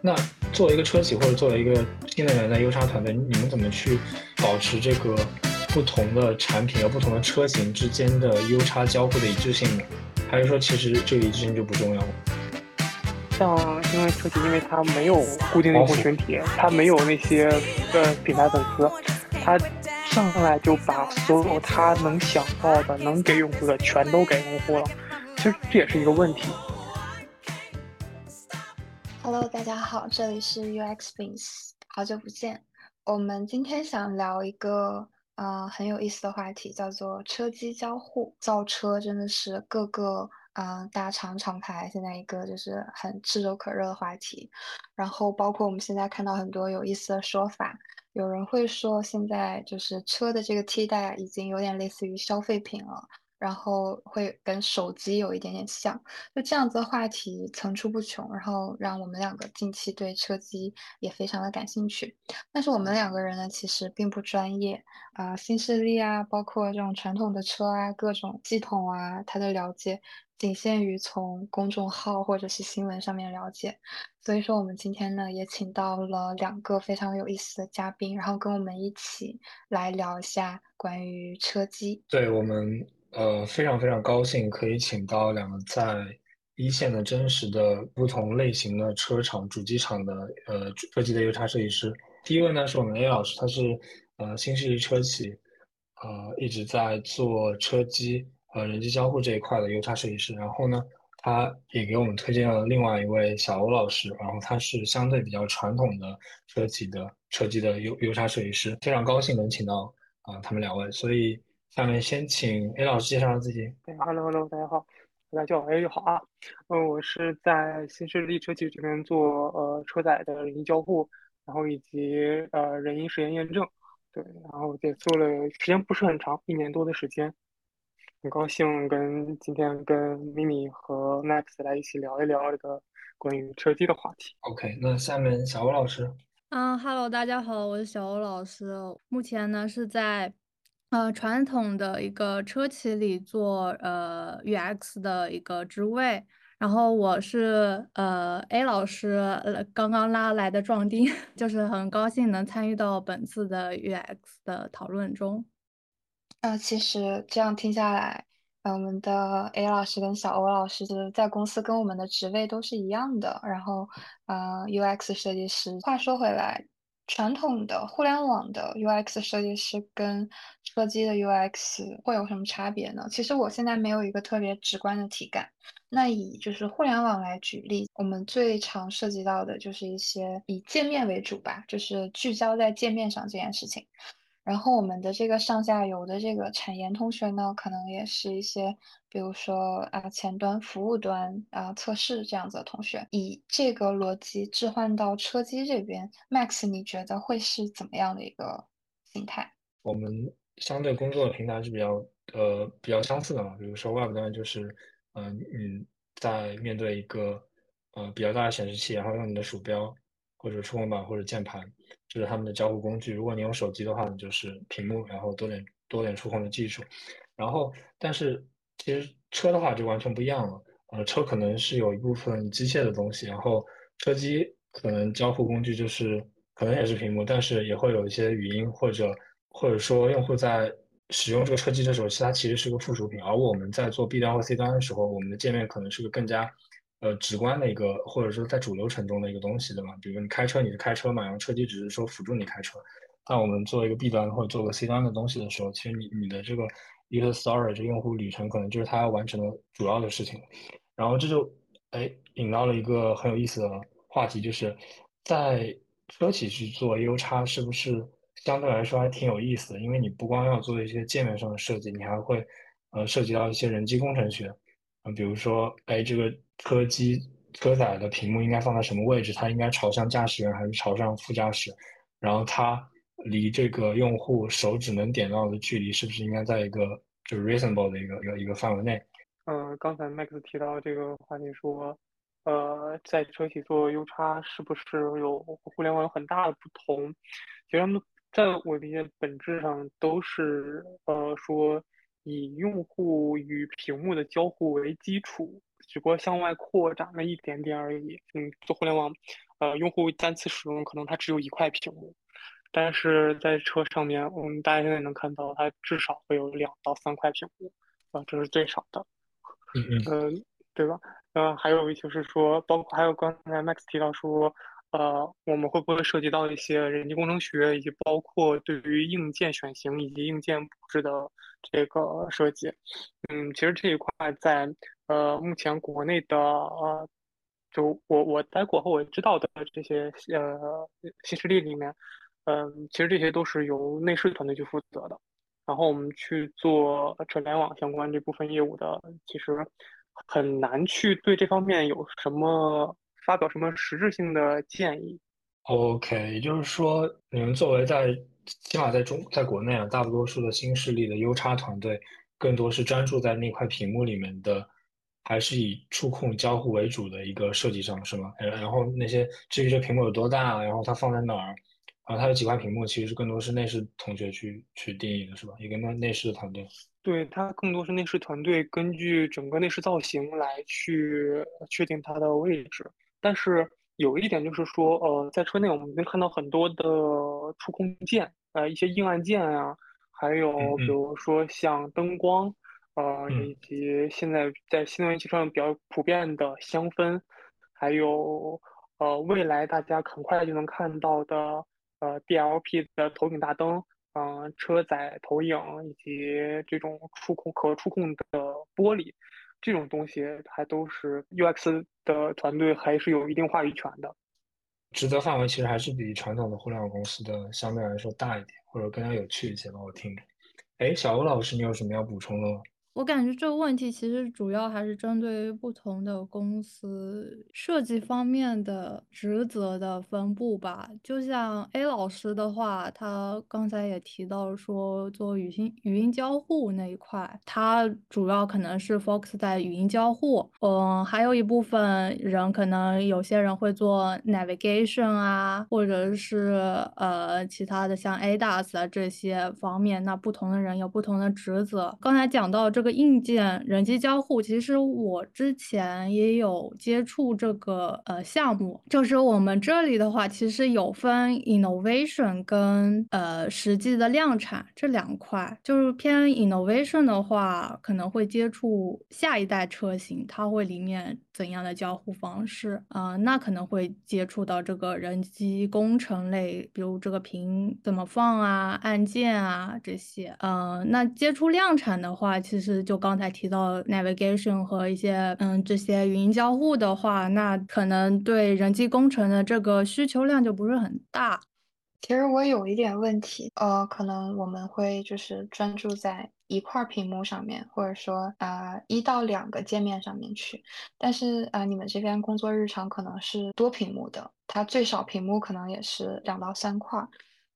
那作为一个车企或者作为一个新能源的优差团队，你们怎么去保持这个不同的产品和不同的车型之间的优差交互的一致性呢？还是说其实这个一致性就不重要了？像因为车企，因为它没有固定用户群体，它没有那些呃品牌粉丝，它上来就把所有它能想到的能给用户的全都给用户了，其实这也是一个问题。Hello，大家好，这里是 UX Beans，好久不见。我们今天想聊一个呃很有意思的话题，叫做车机交互。造车真的是各个啊大厂厂牌现在一个就是很炙手可热的话题。然后包括我们现在看到很多有意思的说法，有人会说现在就是车的这个替代已经有点类似于消费品了。然后会跟手机有一点点像，就这样子的话题层出不穷，然后让我们两个近期对车机也非常的感兴趣。但是我们两个人呢，其实并不专业啊，新势力啊，包括这种传统的车啊，各种系统啊，它的了解仅限于从公众号或者是新闻上面了解。所以说，我们今天呢也请到了两个非常有意思的嘉宾，然后跟我们一起来聊一下关于车机。对我们。呃，非常非常高兴可以请到两个在一线的真实的不同类型的车厂主机厂的呃车机的优差设计师。第一位呢是我们 A 老师，他是呃新势力车企呃一直在做车机和人机交互这一块的优差设计师。然后呢，他也给我们推荐了另外一位小欧老师，然后他是相对比较传统的车企的车机的优优差设计师。非常高兴能请到啊他们两位，所以。下面先请 A 老师介绍下自己。Hello，Hello，大家好，大家叫我 A 就好啊。嗯，我是在新势力车企这边做呃车载的人机交互，然后以及呃人因实验验证，对，然后也做了时间不是很长，一年多的时间。很高兴跟今天跟 Mimi 和 Max 来一起聊一聊这个关于车机的话题。OK，那下面小欧老师。嗯，Hello，大家好，我是小欧老师，目前呢是在。呃，传统的一个车企里做呃 UX 的一个职位，然后我是呃 A 老师呃刚刚拉来的壮丁，就是很高兴能参与到本次的 UX 的讨论中。呃，其实这样听下来，呃，我们的 A 老师跟小欧老师就是在公司跟我们的职位都是一样的，然后呃 UX 设计师。话说回来。传统的互联网的 UX 设计师跟车机的 UX 会有什么差别呢？其实我现在没有一个特别直观的体感。那以就是互联网来举例，我们最常涉及到的就是一些以界面为主吧，就是聚焦在界面上这件事情。然后我们的这个上下游的这个产研同学呢，可能也是一些，比如说啊前端、服务端啊测试这样子的同学，以这个逻辑置换到车机这边，Max，你觉得会是怎么样的一个心态？我们相对工作的平台是比较呃比较相似的嘛，比如说 Web 端就是，嗯嗯，在面对一个呃比较大的显示器，然后用你的鼠标或者触控板或者键盘。这是他们的交互工具。如果你用手机的话你，就是屏幕，然后多点多点触控的技术。然后，但是其实车的话就完全不一样了。呃，车可能是有一部分机械的东西，然后车机可能交互工具就是可能也是屏幕，但是也会有一些语音或者或者说用户在使用这个车机的时候，其它其实是个附属品。而我们在做 B 端或 C 端的时候，我们的界面可能是个更加。呃，直观的一个，或者说在主流程中的一个东西，对吧？比如你开车，你是开车嘛，然后车机只是说辅助你开车。那我们做一个 B 端或者做个 C 端的东西的时候，其实你你的这个 user story 这用户旅程，可能就是他要完成的主要的事情。然后这就哎引到了一个很有意思的话题，就是在车企去做 U 叉，是不是相对来说还挺有意思的？因为你不光要做一些界面上的设计，你还会呃涉及到一些人机工程学。啊，比如说哎这个。车机车载的屏幕应该放在什么位置？它应该朝向驾驶员还是朝向副驾驶？然后它离这个用户手指能点到的距离是不是应该在一个就是 reasonable 的一个一个一个范围内？嗯，刚才 Max 提到这个话题说，呃，在车企做 U 叉是不是有互联网有很大的不同？其实他们在我理解本质上都是呃说以用户与屏幕的交互为基础。只不过向外扩展了一点点而已。嗯，做互联网，呃，用户单次使用可能它只有一块屏幕，但是在车上面，我们大家现在能看到，它至少会有两到三块屏幕，啊，这是最少的。嗯嗯，对吧？呃，还有就是说，包括还有刚才 Max 提到说。呃，我们会不会涉及到一些人机工程学，以及包括对于硬件选型以及硬件布置的这个设计？嗯，其实这一块在呃目前国内的呃，就我我待过和我知道的这些呃新势力里面，嗯，其实这些都是由内饰团队去负责的。然后我们去做车联网相关这部分业务的，其实很难去对这方面有什么。发表什么实质性的建议？OK，也就是说，你们作为在起码在中在国内啊，大多数的新势力的 U 叉团队，更多是专注在那块屏幕里面的，还是以触控交互为主的一个设计上，是吗？然后那些至于这屏幕有多大，然后它放在哪儿，然后它有几块屏幕，其实更多是内饰同学去去定义的，是吧？一个内内饰的团队。对，它更多是内饰团队根据整个内饰造型来去确定它的位置。但是有一点就是说，呃，在车内我们能看到很多的触控键，呃，一些硬按键啊，还有比如说像灯光，呃，以及现在在新能源汽车上比较普遍的香氛，还有呃，未来大家很快就能看到的呃，DLP 的投影大灯，嗯，车载投影以及这种触控可触控的玻璃。这种东西还都是 UX 的团队还是有一定话语权的，职责范围其实还是比传统的互联网公司的相对来说大一点，或者更加有趣一些吧。我听着，哎，小欧老师，你有什么要补充的吗？我感觉这个问题其实主要还是针对于不同的公司设计方面的职责的分布吧。就像 A 老师的话，他刚才也提到说做语音语音交互那一块，他主要可能是 focus 在语音交互。嗯，还有一部分人可能有些人会做 navigation 啊，或者是呃其他的像 ADAS 啊这些方面。那不同的人有不同的职责。刚才讲到这个。硬件人机交互，其实我之前也有接触这个呃项目。就是我们这里的话，其实有分 innovation 跟呃实际的量产这两块。就是偏 innovation 的话，可能会接触下一代车型，它会里面怎样的交互方式啊？那可能会接触到这个人机工程类，比如这个屏怎么放啊，按键啊这些。嗯，那接触量产的话，其实。就刚才提到 navigation 和一些嗯这些语音交互的话，那可能对人机工程的这个需求量就不是很大。其实我有一点问题，呃，可能我们会就是专注在一块屏幕上面，或者说啊一到两个界面上面去。但是啊，你们这边工作日常可能是多屏幕的，它最少屏幕可能也是两到三块。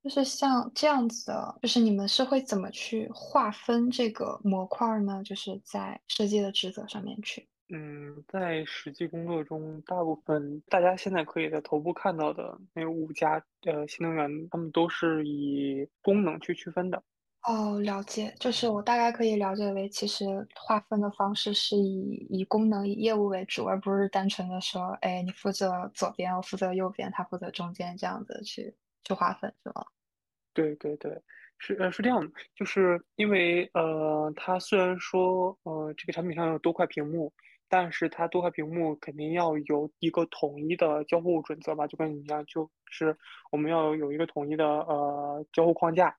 就是像这样子的，就是你们是会怎么去划分这个模块呢？就是在设计的职责上面去。嗯，在实际工作中，大部分大家现在可以在头部看到的那五家呃新能源，他们都是以功能去区分的。哦，了解，就是我大概可以了解为，其实划分的方式是以以功能、以业务为主，而不是单纯的说，哎，你负责左边，我负责右边，他负责中间这样子去。去划分是吗？对对对，是呃是这样的，就是因为呃，它虽然说呃这个产品上有多块屏幕，但是它多块屏幕肯定要有一个统一的交互准则吧，就跟你一样，就是我们要有一个统一的呃交互框架，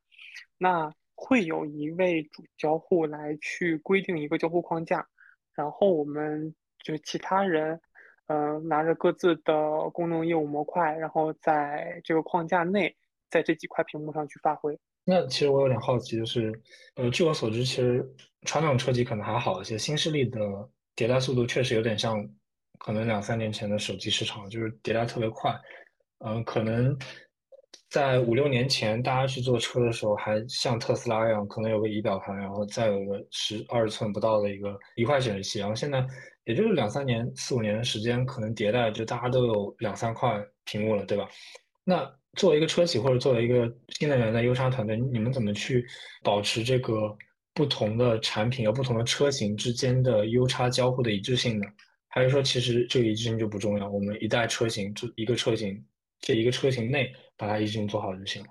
那会有一位主交互来去规定一个交互框架，然后我们就其他人。嗯，拿着各自的功能业务模块，然后在这个框架内，在这几块屏幕上去发挥。那其实我有点好奇，就是，呃，据我所知，其实传统车企可能还好一些，新势力的迭代速度确实有点像，可能两三年前的手机市场，就是迭代特别快。嗯，可能在五六年前，大家去做车的时候，还像特斯拉一样，可能有个仪表盘，然后再有个十二寸不到的一个一块显示器，然后现在。也就是两三年、四五年的时间，可能迭代就大家都有两三块屏幕了，对吧？那作为一个车企或者作为一个新能源的优叉团队，你们怎么去保持这个不同的产品和不同的车型之间的优叉交互的一致性呢？还是说其实这个一致性就不重要？我们一代车型就一个车型，这一个车型内把它一致性做好就行了。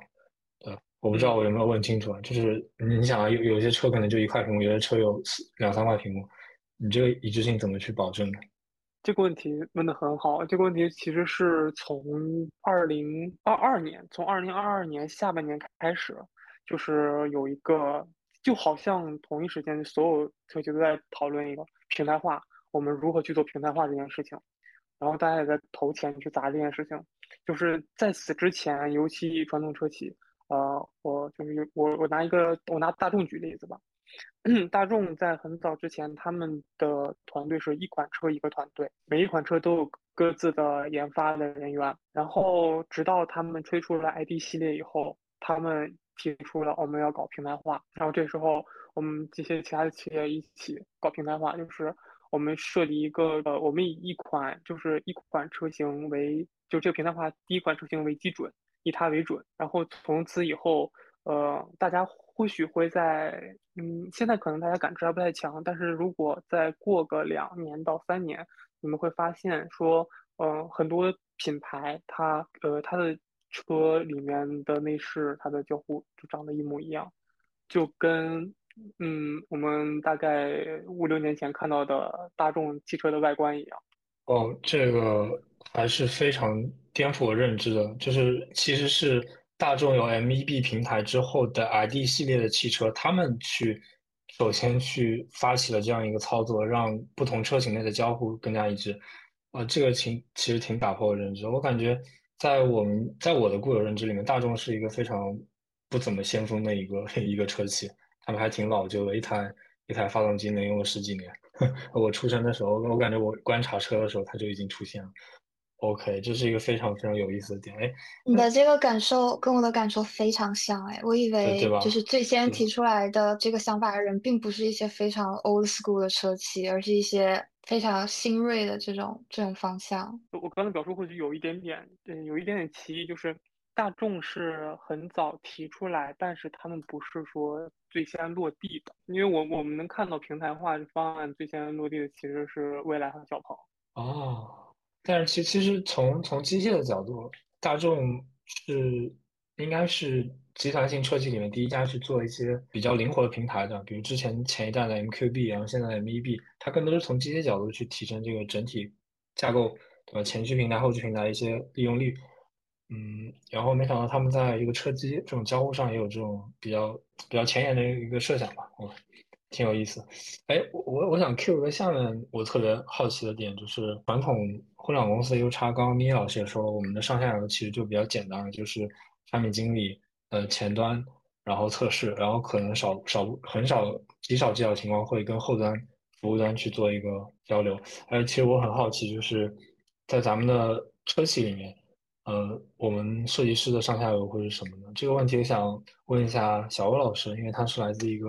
呃，我不知道我有没有问清楚啊？就是你想啊，有有些车可能就一块屏幕，有些车有两三块屏幕，你这个一致性怎么去保证呢？这个问题问得很好。这个问题其实是从二零二二年，从二零二二年下半年开始，就是有一个，就好像同一时间所有车企都在讨论一个平台化。我们如何去做平台化这件事情，然后大家也在投钱去砸这件事情。就是在此之前，尤其传统车企，呃，我就是我我拿一个我拿大众举例子吧。大众在很早之前，他们的团队是一款车一个团队，每一款车都有各自的研发的人员。然后直到他们推出了 ID 系列以后，他们提出了我们要搞平台化。然后这时候我们这些其他的企业一起搞平台化，就是。我们设立一个呃，我们以一款就是一款车型为就这个平台化第一款车型为基准，以它为准，然后从此以后，呃，大家或许会在嗯，现在可能大家感知还不太强，但是如果再过个两年到三年，你们会发现说，呃，很多品牌它呃它的车里面的内饰、它的交互就长得一模一样，就跟。嗯，我们大概五六年前看到的大众汽车的外观一样。哦，这个还是非常颠覆我认知的。就是其实是大众有 MEB 平台之后的 ID 系列的汽车，他们去首先去发起了这样一个操作，让不同车型内的交互更加一致。啊，这个挺其实挺打破我认知。我感觉在我们在我的固有认知里面，大众是一个非常不怎么先锋的一个 一个车企。他们还挺老旧的，一台一台发动机能用了十几年。我出生的时候，我感觉我观察车的时候，它就已经出现了。OK，这是一个非常非常有意思的点。哎，你的这个感受跟我的感受非常像。哎，我以为就是最先提出来的这个想法的人，并不是一些非常 old school 的车企，而是一些非常新锐的这种这种方向。我刚才表述或许有一点点，嗯，有一点点歧义，就是。大众是很早提出来，但是他们不是说最先落地的，因为我我们能看到平台化方案最先落地的其实是蔚来和小鹏。哦，但是其其实从从机械的角度，大众是应该是集团性车企里面第一家去做一些比较灵活的平台的，比如之前前一代的 MQB，然后现在的 MEB，它更多是从机械角度去提升这个整体架构，对吧？前驱平台、后驱平台一些利用率。嗯，然后没想到他们在一个车机这种交互上也有这种比较比较前沿的一个设想吧，哦，挺有意思。哎，我我想 Q 一个下面我特别好奇的点，就是传统互联网公司 U 叉，刚刚咪老师也说，我们的上下游其实就比较简单，就是产品经理呃前端，然后测试，然后可能少少很少极少极少情况会跟后端服务端去做一个交流。哎，其实我很好奇，就是在咱们的车企里面。呃，我们设计师的上下游会是什么呢？这个问题想问一下小欧老师，因为他是来自一个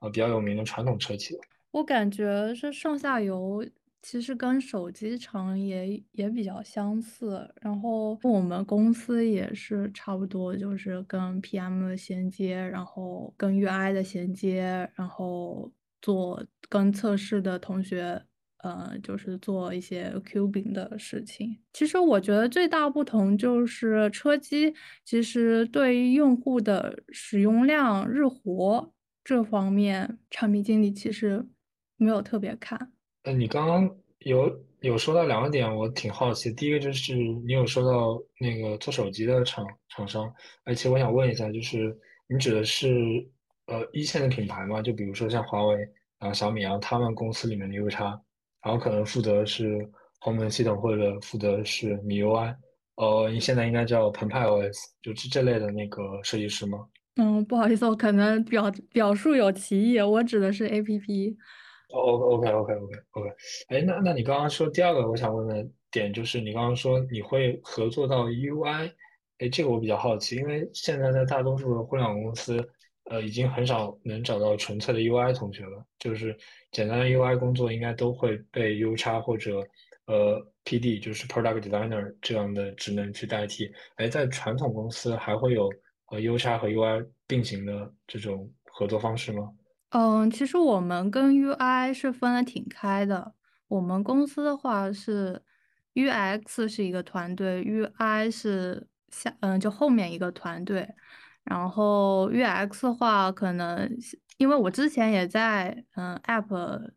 呃比较有名的传统车企。我感觉是上下游其实跟手机厂也也比较相似，然后我们公司也是差不多，就是跟 PM 的衔接，然后跟 UI 的衔接，然后做跟测试的同学。呃，就是做一些 Q 饼的事情。其实我觉得最大不同就是车机，其实对于用户的使用量、日活这方面，产品经理其实没有特别看。呃，你刚刚有有说到两个点，我挺好奇。第一个就是你有说到那个做手机的厂厂商，而且我想问一下，就是你指的是呃一线的品牌吗？就比如说像华为啊、小米啊，他们公司里面的 U 叉。然后可能负责是鸿蒙系统，或者负责是米 UI，呃，你现在应该叫澎湃 OS，就是这类的那个设计师吗？嗯，不好意思，我可能表表述有歧义，我指的是 APP。哦，OK，OK，OK，OK。哎，那那你刚刚说第二个，我想问的点就是你刚刚说你会合作到 UI，哎，这个我比较好奇，因为现在在大多数的互联网公司。呃，已经很少能找到纯粹的 UI 同学了。就是简单的 UI 工作应该都会被 U 叉或者呃 PD，就是 Product Designer 这样的职能去代替。哎，在传统公司还会有和 U 叉和 UI 并行的这种合作方式吗？嗯，其实我们跟 UI 是分的挺开的。我们公司的话是 UX 是一个团队，UI 是下嗯就后面一个团队，然后 UX 的话可能因为我之前也在嗯 App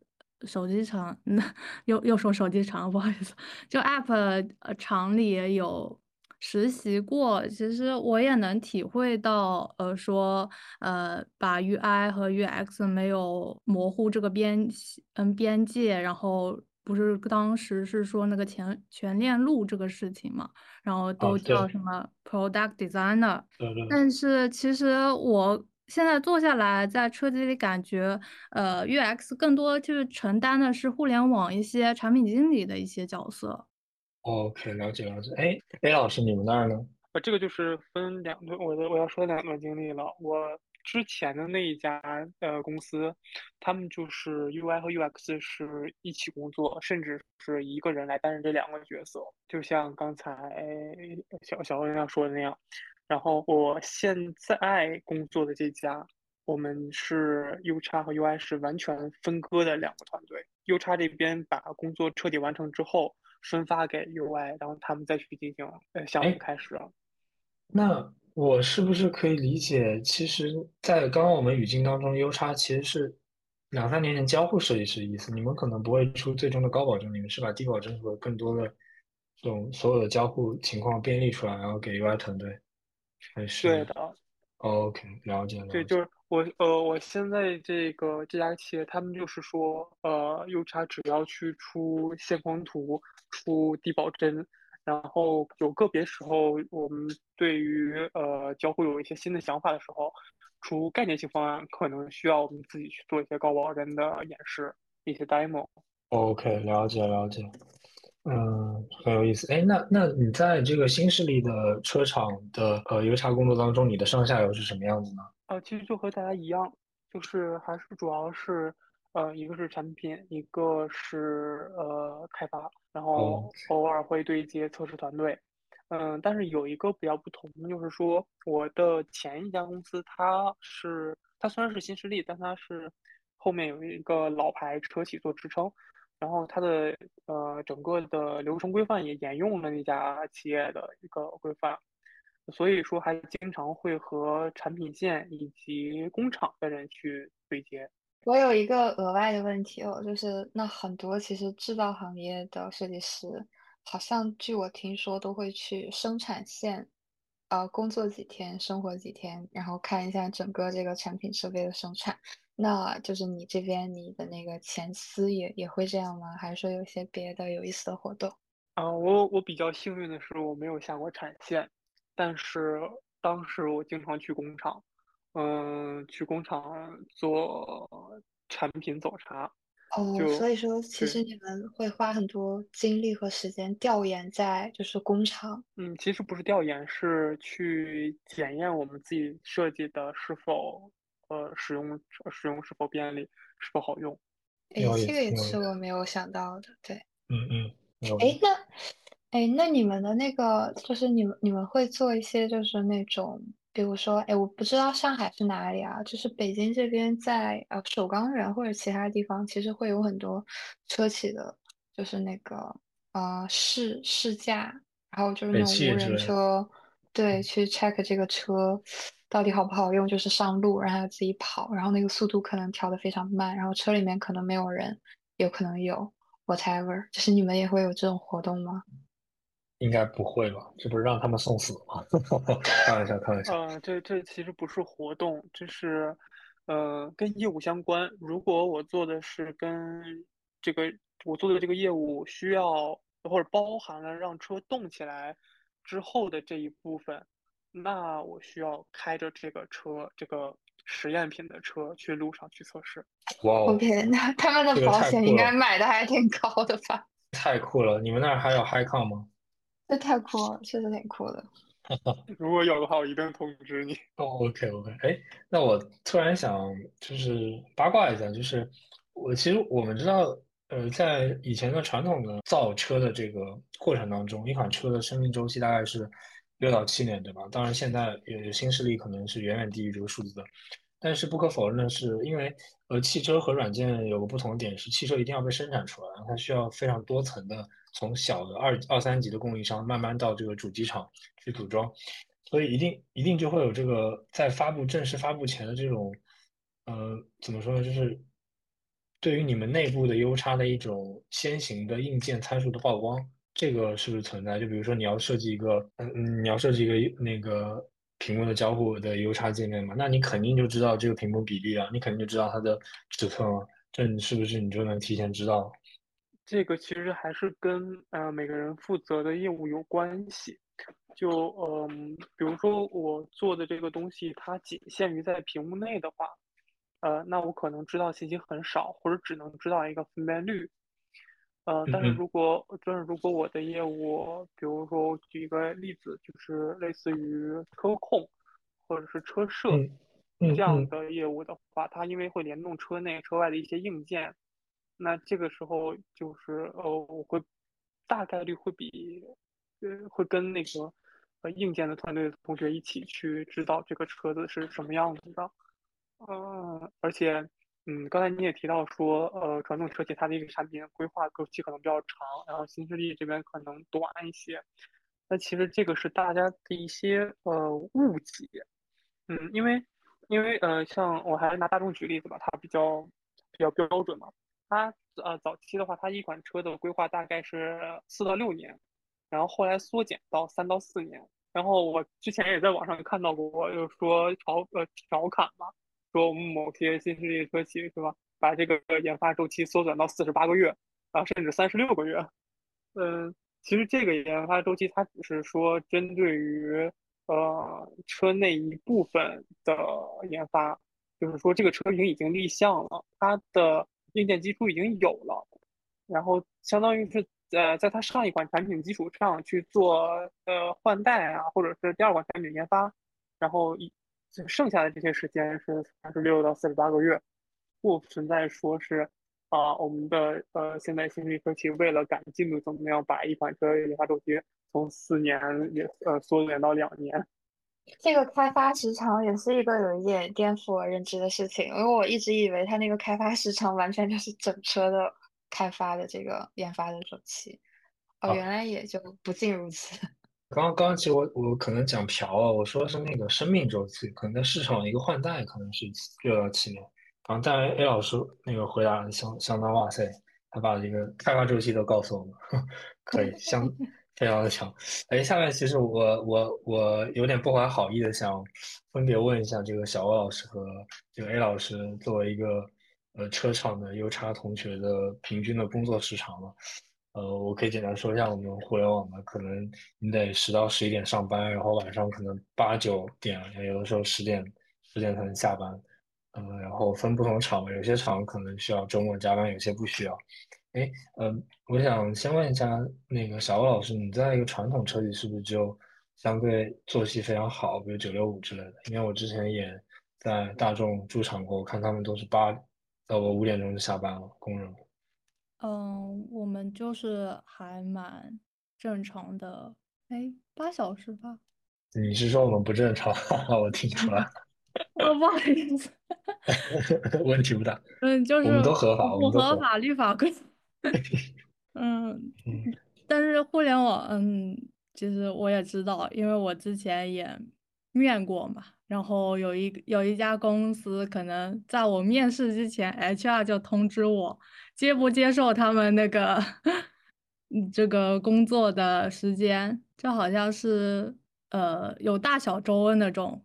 手机厂，那 又又说手机厂，不好意思，就 App 厂里也有。实习过，其实我也能体会到，呃，说，呃，把 UI 和 UX 没有模糊这个边，嗯，边界，然后不是当时是说那个全全链路这个事情嘛，然后都叫什么 Product Designer，对对但是其实我现在坐下来，在车机里感觉，呃，UX 更多就是承担的是互联网一些产品经理的一些角色。OK，了解了解。哎，A 老师，你们那儿呢？呃，这个就是分两个，我的我要说两段经历了。我之前的那一家呃公司，他们就是 UI 和 UX 是一起工作，甚至是一个人来担任这两个角色，就像刚才小小欧要说的那样。然后我现在工作的这家，我们是 U 叉和 UI 是完全分割的两个团队。U 叉这边把工作彻底完成之后。分发给 UI，然后他们再去进行呃项目开始。那我是不是可以理解，其实，在刚刚我们语境当中，U 叉其实是两三年前交互设计师的意思。你们可能不会出最终的高保真，你们是把低保真和更多的这种所有的交互情况便利出来，然后给 UI 团队。还是对的。OK，了解了。对，就是我呃，我现在这个这家企业，他们就是说，呃，U 叉只要去出线框图。出低保真，然后有个别时候，我们对于呃交互有一些新的想法的时候，出概念性方案可能需要我们自己去做一些高保真的演示，一些 demo。OK，了解了解，嗯，很有意思。哎，那那你在这个新势力的车厂的呃油查工作当中，你的上下游是什么样子呢？呃，其实就和大家一样，就是还是主要是。呃，一个是产品，一个是呃开发，然后偶尔会对接测试团队。嗯，但是有一个比较不同，就是说我的前一家公司，它是它虽然是新势力，但它是后面有一个老牌车企做支撑，然后它的呃整个的流程规范也沿用了那家企业的一个规范，所以说还经常会和产品线以及工厂的人去对接。我有一个额外的问题哦，就是那很多其实制造行业的设计师，好像据我听说都会去生产线，呃，工作几天，生活几天，然后看一下整个这个产品设备的生产。那就是你这边你的那个前司也也会这样吗？还是说有些别的有意思的活动？啊，我我比较幸运的是我没有下过产线，但是当时我经常去工厂。嗯，去工厂做产品走查。哦，所以说其实你们会花很多精力和时间调研在就是工厂。嗯，其实不是调研，是去检验我们自己设计的是否呃使用使用是否便利，是否好用。哎，这个也是我没有想到的。对，嗯嗯。哎，那哎那你们的那个就是你们你们会做一些就是那种。比如说，哎，我不知道上海是哪里啊？就是北京这边，在呃首钢园或者其他地方，其实会有很多车企的，就是那个呃试试驾，然后就是那种无人车，对，去 check 这个车到底好不好用，就是上路让它自己跑，然后那个速度可能调的非常慢，然后车里面可能没有人，有可能有 whatever，就是你们也会有这种活动吗？应该不会吧？这不是让他们送死吗？开玩笑，开玩笑。呃，这这其实不是活动，这是，呃，跟业务相关。如果我做的是跟这个我做的这个业务需要或者包含了让车动起来之后的这一部分，那我需要开着这个车，这个实验品的车去路上去测试。哇，OK，那他们的保险应该买的还挺高的吧？太酷了！你们那儿还有 HiCon 吗？这太酷了，确实挺酷的。如果有的话，我一定通知你。哦，OK OK。哎，那我突然想就是八卦一下，就是我其实我们知道，呃，在以前的传统的造车的这个过程当中，一款车的生命周期大概是六到七年，对吧？当然现在有新势力可能是远远低于这个数字的。但是不可否认的是，因为呃，汽车和软件有个不同的点是，汽车一定要被生产出来，它需要非常多层的，从小的二二三级的供应商慢慢到这个主机厂去组装，所以一定一定就会有这个在发布正式发布前的这种，呃，怎么说呢，就是对于你们内部的优差的一种先行的硬件参数的曝光，这个是不是存在？就比如说你要设计一个，嗯嗯，你要设计一个那个。屏幕的交互的优差界面嘛，那你肯定就知道这个屏幕比例啊，你肯定就知道它的尺寸了，这你是不是你就能提前知道？这个其实还是跟呃每个人负责的业务有关系。就嗯，比如说我做的这个东西，它仅限于在屏幕内的话，呃，那我可能知道信息很少，或者只能知道一个分辨率。呃，但是如果就是如果我的业务，比如说举一个例子，就是类似于车控或者是车摄这样的业务的话，它因为会联动车内车外的一些硬件，那这个时候就是呃，我会大概率会比呃会跟那个呃硬件的团队同学一起去知道这个车子是什么样子的，嗯，而且。嗯，刚才你也提到说，呃，传统车企它的一个产品规划周期可能比较长，然后新势力这边可能短一些。那其实这个是大家的一些呃误解。嗯，因为因为呃，像我还是拿大众举例子吧，它比较比较标准嘛。它呃早期的话，它一款车的规划大概是四到六年，然后后来缩减到三到四年。然后我之前也在网上看到过，就是说调呃调侃嘛。说我们某些新势力车企是吧，把这个研发周期缩短到四十八个月，啊，甚至三十六个月。嗯，其实这个研发周期它只是说针对于呃车内一部分的研发，就是说这个车型已经立项了，它的硬件基础已经有了，然后相当于是呃在它上一款产品基础上去做呃换代啊，或者是第二款产品研发，然后一。剩下的这些时间是三十六到四十八个月，不存在说是啊，我们的呃现在新势力车企为了赶进度，怎么样把一款车研发周期从四年也呃缩减到两年？这个开发时长也是一个有一点颠覆我认知的事情，因为我一直以为它那个开发时长完全就是整车的开发的这个研发的周期，哦，原来也就不尽如此。刚 刚刚，其实我我可能讲瓢了，我说的是那个生命周期，可能在市场一个换代可能是六到七年。然后，但 A 老师那个回答相相当哇塞，他把这个开发周期都告诉我们，可以相非常的强。哎，下面其实我我我有点不怀好意的想分别问一下这个小欧老师和这个 A 老师，作为一个呃车厂的优差同学的平均的工作时长了。呃，我可以简单说一下我们互联网的，可能你得十到十一点上班，然后晚上可能八九点，有的时候十点十点才能下班。嗯，然后分不同厂，有些厂可能需要周末加班，有些不需要。哎，嗯，我想先问一下那个小欧老师，你在一个传统车企是不是就相对作息非常好，比如九六五之类的？因为我之前也在大众驻厂过，我看他们都是八到五点钟就下班了，工人。嗯，我们就是还蛮正常的，哎，八小时吧？你是说我们不正常？我听出来。哦，不好意思。问题不大。嗯，就是我们都合法，不合法律法规。嗯，但是互联网，嗯，其实我也知道，因为我之前也面过嘛。然后有一有一家公司，可能在我面试之前，HR 就通知我。接不接受他们那个，这个工作的时间，就好像是呃有大小周那种。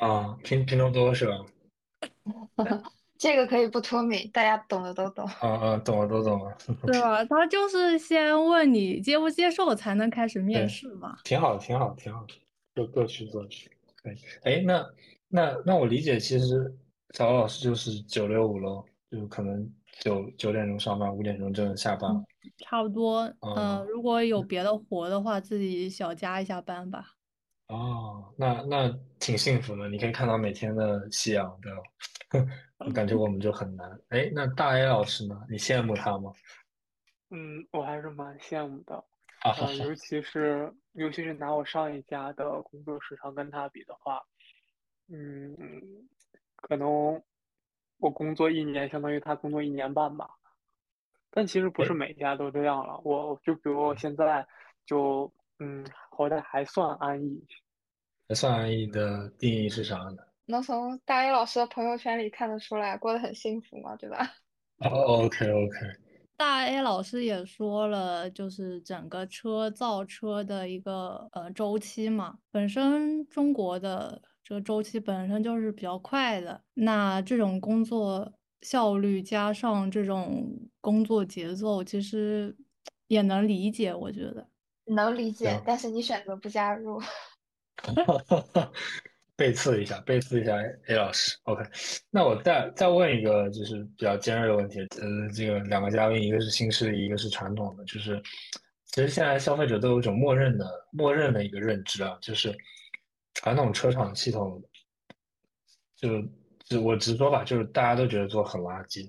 啊，拼拼多多是吧？这个可以不脱敏，大家懂的都懂。啊啊，懂了都懂了。对吧？他就是先问你接不接受，才能开始面试嘛。挺好，挺好，挺好，就各取所需。可以。哎，那那那我理解，其实小老师就是九六五喽，就可能。九九点钟上班，五点钟就能下班，差不多。嗯，如果有别的活的话，自己小加一下班吧。哦，那那挺幸福的，你可以看到每天的夕阳，对吧？我感觉我们就很难。哎，那大 A 老师呢？你羡慕他吗？嗯，我还是蛮羡慕的。啊，尤其是尤其是拿我上一家的工作时长跟他比的话，嗯。可能我工作一年，相当于他工作一年半吧。但其实不是每家都这样了。我就比如我现在就嗯，活得还算安逸。还算安逸的定义是啥呢？能从大 A 老师的朋友圈里看得出来，过得很幸福嘛，对吧？哦，OK OK。大 A 老师也说了，就是整个车造车的一个呃周期嘛，本身中国的这个周期本身就是比较快的，那这种工作效率加上这种工作节奏，其实也能理解，我觉得能理解，但是你选择不加入。背刺一下，背刺一下 A 老师。OK，那我再再问一个就是比较尖锐的问题。呃，这个两个嘉宾，一个是新势力，一个是传统的。就是其实现在消费者都有一种默认的、默认的一个认知啊，就是传统车厂系统，就就我直说吧，就是大家都觉得做很垃圾，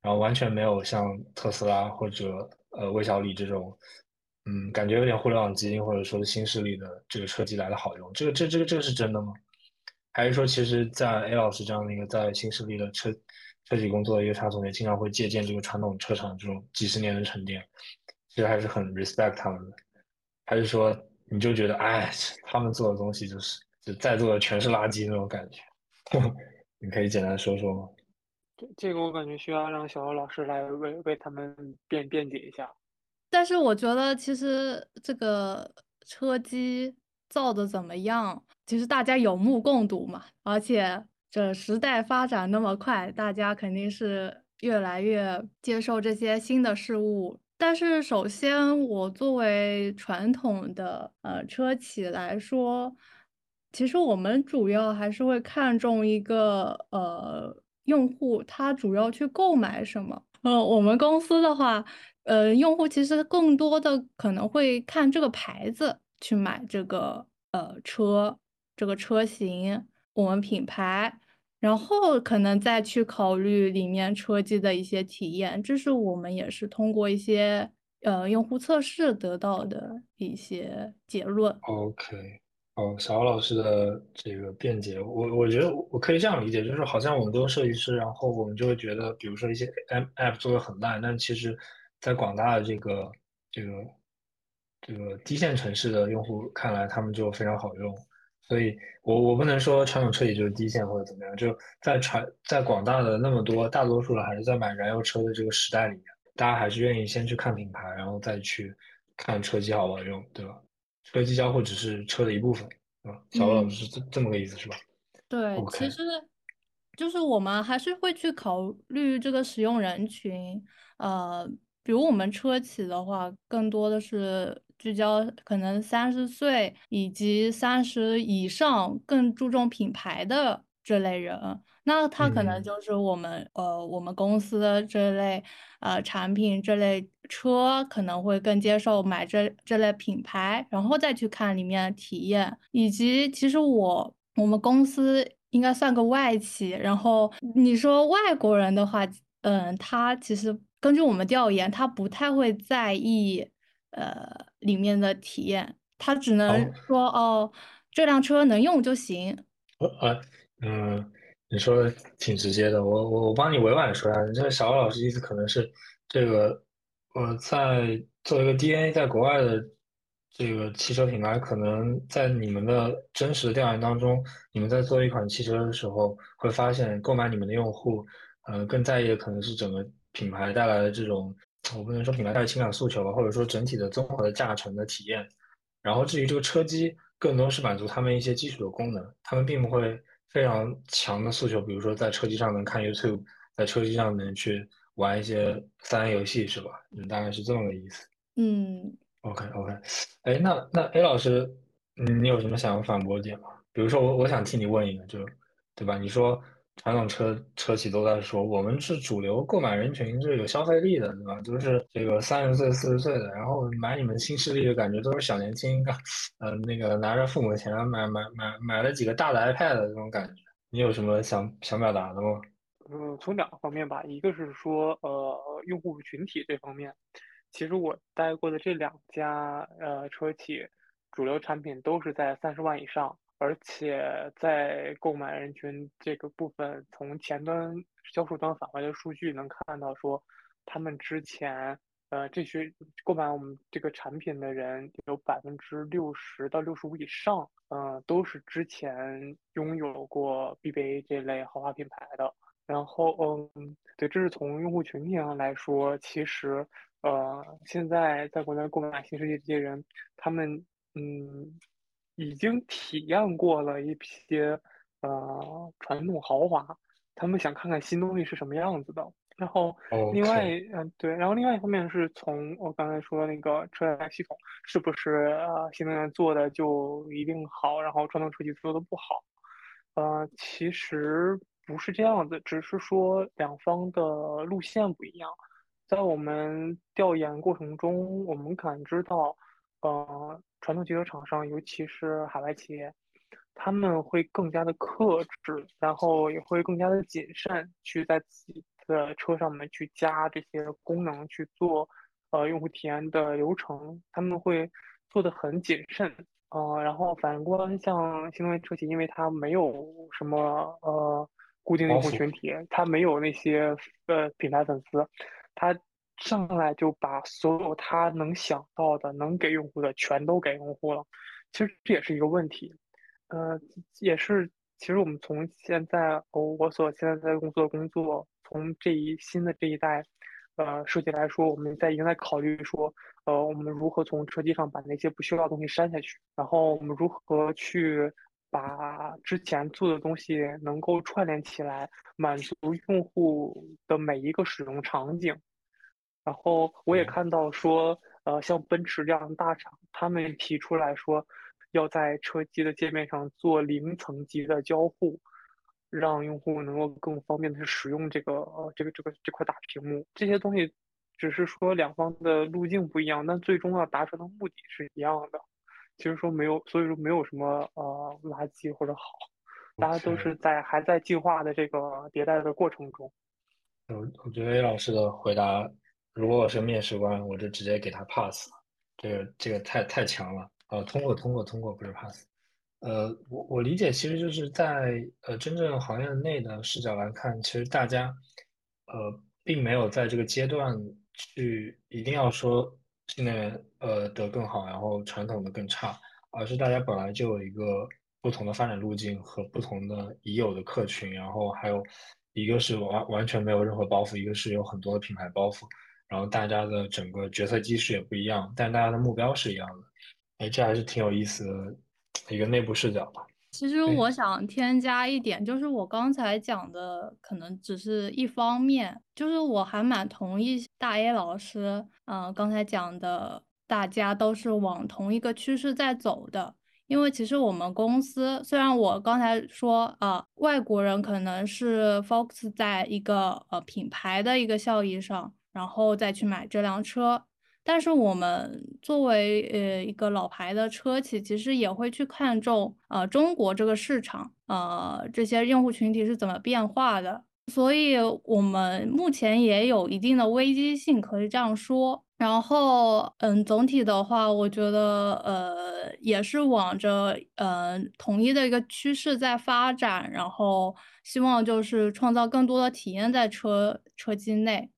然后完全没有像特斯拉或者呃魏小李这种。嗯，感觉有点互联网基因或者说是新势力的这个车机来的好用，这个这这个这个是真的吗？还是说其实，在 A 老师这样的一个在新势力的车车企工作的一个插总，也经常会借鉴这个传统车厂这种几十年的沉淀，其实还是很 respect 他们的。还是说你就觉得，哎，他们做的东西就是就在座的全是垃圾那种感觉？你可以简单说说吗？这这个我感觉需要让小欧老师来为为他们辩辩解一下。但是我觉得，其实这个车机造的怎么样，其实大家有目共睹嘛。而且这时代发展那么快，大家肯定是越来越接受这些新的事物。但是首先，我作为传统的呃车企来说，其实我们主要还是会看重一个呃用户他主要去购买什么。呃，我们公司的话。呃，用户其实更多的可能会看这个牌子去买这个呃车，这个车型，我们品牌，然后可能再去考虑里面车机的一些体验，这是我们也是通过一些呃用户测试得到的一些结论。OK，哦，小欧老师的这个辩解，我我觉得我可以这样理解，就是好像我们都是设计师，然后我们就会觉得，比如说一些 App 做的很烂，但其实。在广大的这个这个这个低线城市的用户看来，他们就非常好用，所以我我不能说传统车企就是低线或者怎么样，就在传在广大的那么多大多数人还是在买燃油车的这个时代里面，大家还是愿意先去看品牌，然后再去看车机好不好用，对吧？车机交互只是车的一部分，啊，小老师是这这么个意思是吧？对，其实就是我们还是会去考虑这个使用人群，呃。比如我们车企的话，更多的是聚焦可能三十岁以及三十以上，更注重品牌的这类人。那他可能就是我们呃我们公司的这类呃产品这类车可能会更接受买这这类品牌，然后再去看里面的体验，以及其实我我们公司应该算个外企，然后你说外国人的话，嗯，他其实。根据我们调研，他不太会在意，呃，里面的体验，他只能说哦，这辆车能用就行。呃，嗯，你说的挺直接的，我我我帮你委婉说一下，这个小欧老师意思可能是这个，我在做一个 DNA，在国外的这个汽车品牌，可能在你们的真实的调研当中，你们在做一款汽车的时候，会发现购买你们的用户，呃，更在意的可能是整个。品牌带来的这种，我不能说品牌带来情感诉求吧，或者说整体的综合的驾乘的体验。然后至于这个车机，更多是满足他们一些基础的功能，他们并不会非常强的诉求，比如说在车机上能看 YouTube，在车机上能去玩一些三 A 游戏，是吧？嗯，大概是这么个意思。嗯，OK OK，哎，那那 A 老师，嗯，你有什么想要反驳点吗？比如说我我想替你问一个，就对吧？你说。传统车车企都在说，我们是主流购买人群，是有消费力的，对吧？就是这个三十岁、四十岁的，然后买你们新势力的感觉都是小年轻，呃，那个拿着父母的钱买买买买了几个大的 iPad 的这种感觉。你有什么想想表达的吗？嗯，从两个方面吧，一个是说，呃，用户群体这方面，其实我待过的这两家呃车企，主流产品都是在三十万以上。而且在购买人群这个部分，从前端销售端返回的数据能看到说，他们之前呃这些购买我们这个产品的人有百分之六十到六十五以上，嗯，都是之前拥有过 BBA 这类豪华品牌的。然后，嗯，对，这是从用户群体上来说，其实，呃，现在在国内购买新世界这些人，他们，嗯。已经体验过了一些呃传统豪华，他们想看看新东西是什么样子的。然后另外，嗯，对，然后另外一方面是从我刚才说的那个车载系统是不是呃新能源做的就一定好，然后传统车企做的不好？呃，其实不是这样子，只是说两方的路线不一样。在我们调研过程中，我们感知到。呃，传统汽车厂商，尤其是海外企业，他们会更加的克制，然后也会更加的谨慎，去在自己的车上面去加这些功能，去做呃用户体验的流程，他们会做的很谨慎。呃，然后反观像新能源车企，因为它没有什么呃固定的用户群体，它没有那些呃品牌粉丝，它。上来就把所有他能想到的、能给用户的全都给用户了，其实这也是一个问题。呃，也是，其实我们从现在我我所现在在工作的工作，从这一新的这一代，呃，设计来说，我们在已经在考虑说，呃，我们如何从车机上把那些不需要的东西删下去，然后我们如何去把之前做的东西能够串联起来，满足用户的每一个使用场景。然后我也看到说，呃，像奔驰这样的大厂，他们提出来说，要在车机的界面上做零层级的交互，让用户能够更方便的去使用这个呃这个这个这块大屏幕。这些东西只是说两方的路径不一样，但最终要达成的目的是一样的。其实说没有，所以说没有什么呃垃圾或者好，大家都是在还在进化的这个迭代的过程中。我我觉得 A 老师的回答。如果我是面试官，我就直接给他 pass 了。这个这个太太强了。呃，通过通过通过不是 pass。呃，我我理解其实就是在呃真正行业内的视角来看，其实大家呃并没有在这个阶段去一定要说新能源呃的更好，然后传统的更差，而是大家本来就有一个不同的发展路径和不同的已有的客群，然后还有一个是完完全没有任何包袱，一个是有很多的品牌包袱。然后大家的整个决策机制也不一样，但大家的目标是一样的。哎，这还是挺有意思的一个内部视角吧。其实我想添加一点，就是我刚才讲的可能只是一方面，就是我还蛮同意大 A 老师，嗯，刚才讲的，大家都是往同一个趋势在走的。因为其实我们公司虽然我刚才说啊，外国人可能是 focus 在一个呃品牌的一个效益上。然后再去买这辆车，但是我们作为呃一个老牌的车企，其实也会去看重呃中国这个市场，呃这些用户群体是怎么变化的，所以我们目前也有一定的危机性，可以这样说。然后嗯，总体的话，我觉得呃也是往着呃统一的一个趋势在发展，然后希望就是创造更多的体验在车车机内。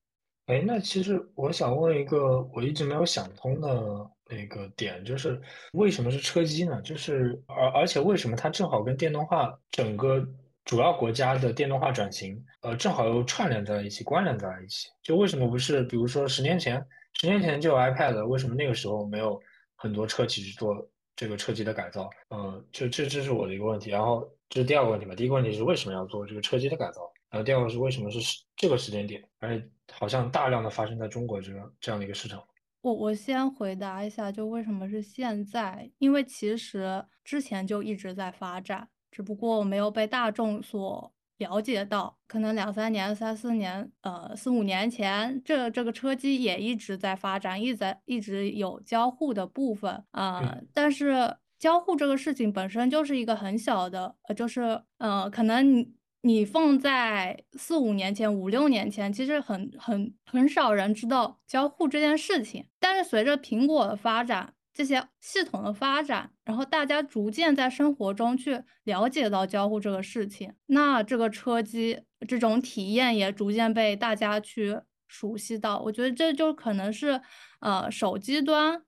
哎，那其实我想问一个我一直没有想通的那个点，就是为什么是车机呢？就是而而且为什么它正好跟电动化整个主要国家的电动化转型，呃，正好又串联在一起、关联在一起？就为什么不是比如说十年前，十年前就有 iPad，为什么那个时候没有很多车企去做这个车机的改造？嗯，这这这是我的一个问题。然后这是第二个问题吧？第一个问题是为什么要做这个车机的改造？然后第二个是为什么是这个时间点，而且好像大量的发生在中国这个这样的一个市场。我我先回答一下，就为什么是现在？因为其实之前就一直在发展，只不过没有被大众所了解到。可能两三年、三四年，呃，四五年前，这这个车机也一直在发展，一直在一直有交互的部分啊。但是交互这个事情本身就是一个很小的，呃，就是呃，可能。你放在四五年前、五六年前，其实很很很少人知道交互这件事情。但是随着苹果的发展，这些系统的发展，然后大家逐渐在生活中去了解到交互这个事情，那这个车机这种体验也逐渐被大家去熟悉到。我觉得这就可能是，呃，手机端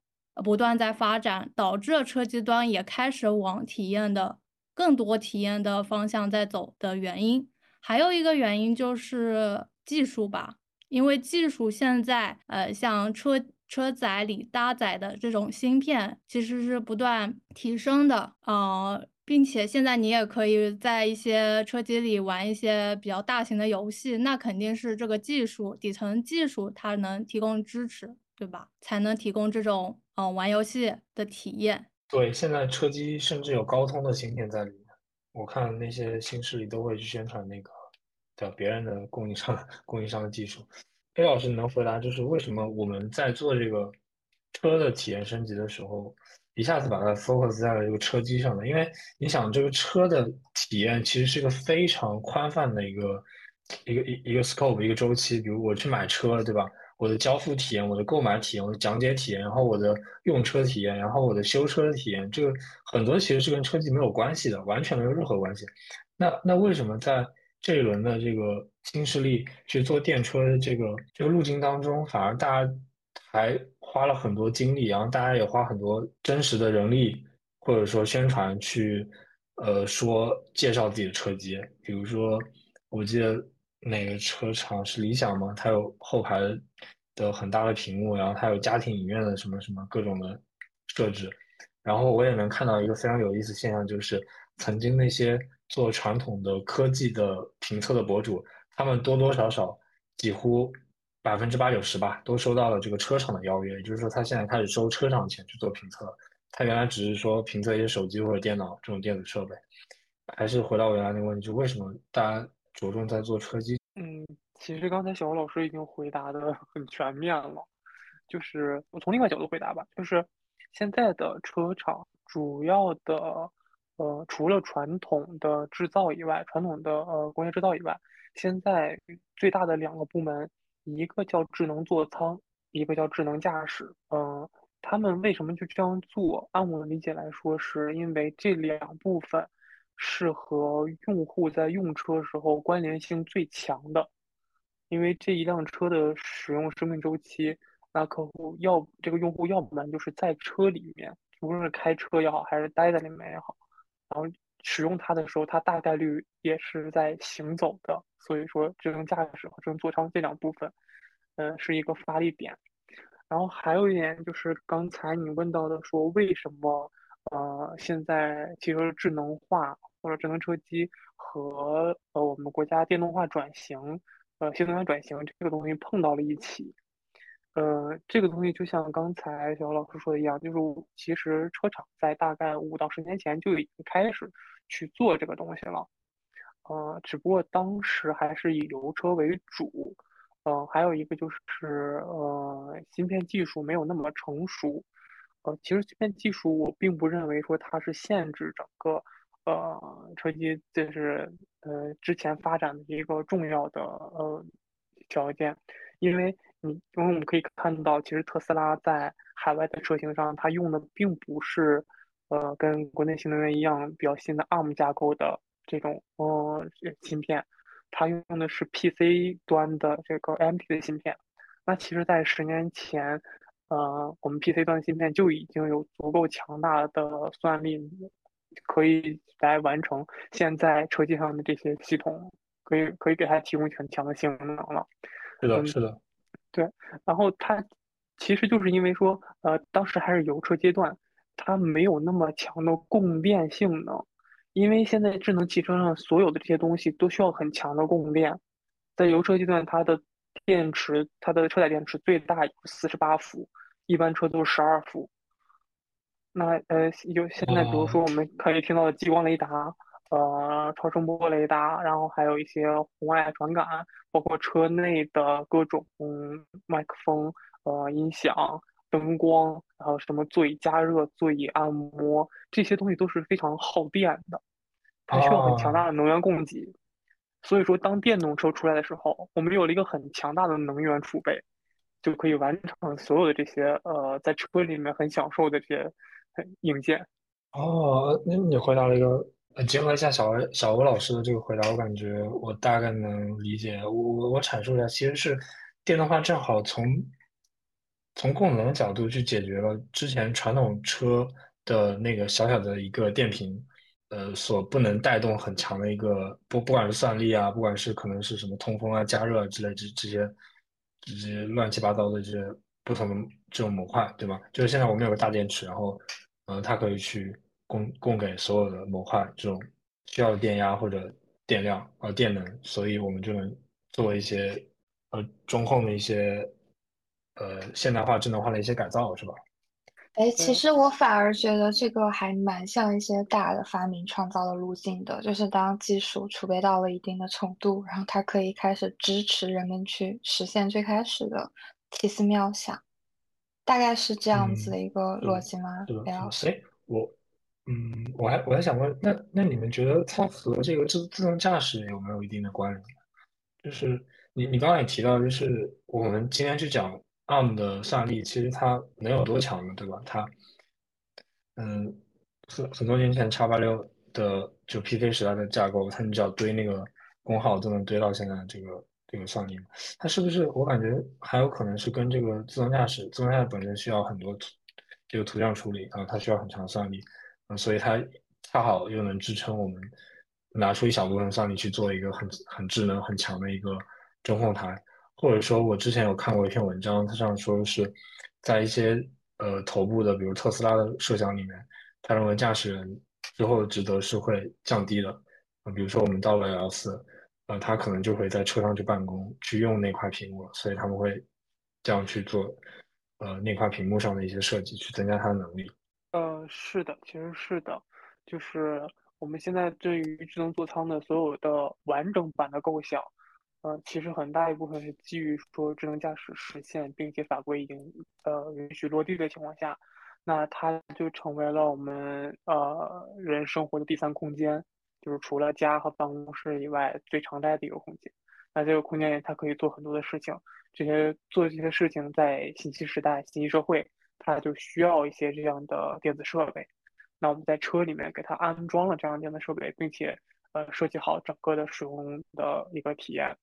不断在发展，导致了车机端也开始往体验的更多体验的方向在走的原因。还有一个原因就是技术吧，因为技术现在，呃，像车。车载里搭载的这种芯片其实是不断提升的，呃，并且现在你也可以在一些车机里玩一些比较大型的游戏，那肯定是这个技术底层技术它能提供支持，对吧？才能提供这种嗯玩游戏的体验。对，现在车机甚至有高通的芯片在里面，我看那些新势力都会去宣传那个的别人的供应商供应商的技术。A 老师能回答，就是为什么我们在做这个车的体验升级的时候，一下子把它 focus 在了这个车机上呢？因为你想，这个车的体验其实是一个非常宽泛的一个一个一一个 scope 一个周期。比如我去买车，对吧？我的交付体验，我的购买体验，我的讲解体验，然后我的用车体验，然后我的修车的体验，这个很多其实是跟车机没有关系的，完全没有任何关系。那那为什么在这一轮的这个新势力去做电车的这个这个路径当中，反而大家还花了很多精力，然后大家也花很多真实的人力，或者说宣传去，呃，说介绍自己的车机。比如说，我记得哪个车厂是理想吗？它有后排的很大的屏幕，然后它有家庭影院的什么什么各种的设置。然后我也能看到一个非常有意思现象，就是曾经那些。做传统的科技的评测的博主，他们多多少少几乎百分之八九十吧，都收到了这个车厂的邀约。也就是说，他现在开始收车厂钱去做评测。他原来只是说评测一些手机或者电脑这种电子设备。还是回到我原来那个问题，就为什么大家着重在做车机？嗯，其实刚才小欧老师已经回答的很 全面了。就是我从另外角度回答吧，就是现在的车厂主要的。呃，除了传统的制造以外，传统的呃工业制造以外，现在最大的两个部门，一个叫智能座舱，一个叫智能驾驶。嗯，他们为什么就这样做？按我的理解来说，是因为这两部分是和用户在用车时候关联性最强的。因为这一辆车的使用生命周期，那客户要这个用户要不然就是在车里面，无论是开车也好，还是待在里面也好。然后使用它的时候，它大概率也是在行走的，所以说智能驾驶和智能座舱这两部分，嗯，是一个发力点。然后还有一点就是刚才你问到的，说为什么呃现在其实智能化或者智能车机和呃我们国家电动化转型，呃新能源转型这个东西碰到了一起。呃，这个东西就像刚才小老师说的一样，就是其实车厂在大概五到十年前就已经开始去做这个东西了，呃，只不过当时还是以油车为主，呃，还有一个就是呃，芯片技术没有那么成熟，呃，其实芯片技术我并不认为说它是限制整个呃车机就是呃之前发展的一个重要的呃条件，因为。嗯，因为我们可以看到，其实特斯拉在海外的车型上，它用的并不是，呃，跟国内新能源一样比较新的 ARM 架构的这种呃芯片，它用的是 PC 端的这个 AMD 的芯片。那其实，在十年前，呃，我们 PC 端芯片就已经有足够强大的算力，可以来完成现在车机上的这些系统，可以可以给它提供很强的性能了。是的，是的。对，然后它其实就是因为说，呃，当时还是油车阶段，它没有那么强的供电性能，因为现在智能汽车上所有的这些东西都需要很强的供电，在油车阶段，它的电池，它的车载电池最大有四十八伏，一般车都是十二伏。那呃，有现在比如说我们可以听到的激光雷达。呃，超声波雷达，然后还有一些红外传感，包括车内的各种嗯麦克风、呃音响、灯光，然后什么座椅加热、座椅按摩，这些东西都是非常耗电的，它需要很强大的能源供给。所以说，当电动车出来的时候，我们有了一个很强大的能源储备，就可以完成所有的这些呃在车里面很享受的这些硬件。哦，那你回答了一个，结合一下小小吴老师的这个回答，我感觉我大概能理解。我我我阐述一下，其实是电动化正好从从供能角度去解决了之前传统车的那个小小的一个电瓶，呃，所不能带动很强的一个不不管是算力啊，不管是可能是什么通风啊、加热啊之类这这些这些乱七八糟的这些不同的这种模块，对吧？就是现在我们有个大电池，然后，呃，它可以去。供供给所有的模块这种需要的电压或者电量呃电能，所以我们就能做一些呃中控的一些呃现代化智能化的一些改造，是吧？哎，其实我反而觉得这个还蛮像一些大的发明创造的路径的，就是当技术储备到了一定的程度，然后它可以开始支持人们去实现最开始的奇思妙想，大概是这样子的一个逻辑吗？对吧？所以，我。嗯，我还我还想问，那那你们觉得它和这个自自动驾驶有没有一定的关联？就是你你刚刚也提到，就是我们今天去讲 ARM 的算力，其实它能有多强呢？对吧？它，嗯，很很多年前叉八六的就 PK 时代的架构，它你只要堆那个功耗，都能堆到现在这个这个算力。它是不是？我感觉还有可能是跟这个自动驾驶，自动驾驶本身需要很多图这个图像处理啊，它需要很强算力。嗯，所以它恰好又能支撑我们拿出一小部分算力去做一个很很智能很强的一个中控台，或者说，我之前有看过一篇文章，它上说是在一些呃头部的，比如特斯拉的设想里面，他认为驾驶人之后的职责是会降低的。啊，比如说我们到了 L 四，呃，他可能就会在车上去办公，去用那块屏幕了，所以他们会这样去做，呃，那块屏幕上的一些设计，去增加它的能力。呃，是的，其实是的，就是我们现在对于智能座舱的所有的完整版的构想，呃，其实很大一部分是基于说智能驾驶实现，并且法规已经呃允许落地的情况下，那它就成为了我们呃人生活的第三空间，就是除了家和办公室以外最常待的一个空间。那这个空间里，它可以做很多的事情，这些做这些事情在信息时代、信息社会。它就需要一些这样的电子设备，那我们在车里面给它安装了这样的电子设备，并且呃设计好整个的使用的一个体验，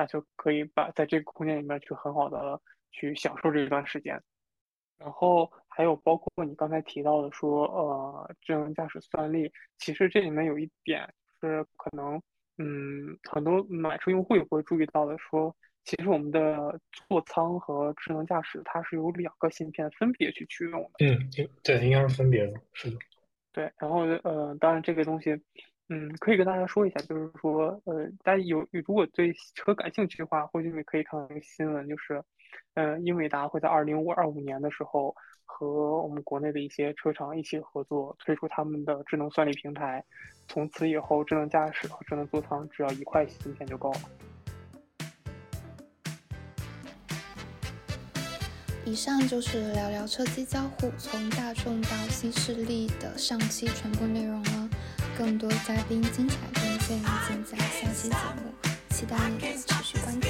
那就可以把在这个空间里面去很好的去享受这一段时间。然后还有包括你刚才提到的说，呃，智能驾驶算力，其实这里面有一点是可能，嗯，很多买车用户也会注意到的说。其实我们的座舱和智能驾驶，它是有两个芯片分别去驱动的。嗯，对，应该是分别的，是的。对，然后呃，当然这个东西，嗯，可以跟大家说一下，就是说，呃，大家有如果对车感兴趣的话，或许你可以看到一个新闻，就是，呃，英伟达会在二零五二五年的时候和我们国内的一些车厂一起合作，推出他们的智能算力平台。从此以后，智能驾驶和智能座舱只要一块芯片就够了。以上就是聊聊车机交互从大众到新势力的上期全部内容了。更多嘉宾精彩贡献尽在下期节目，期待你的持续关注。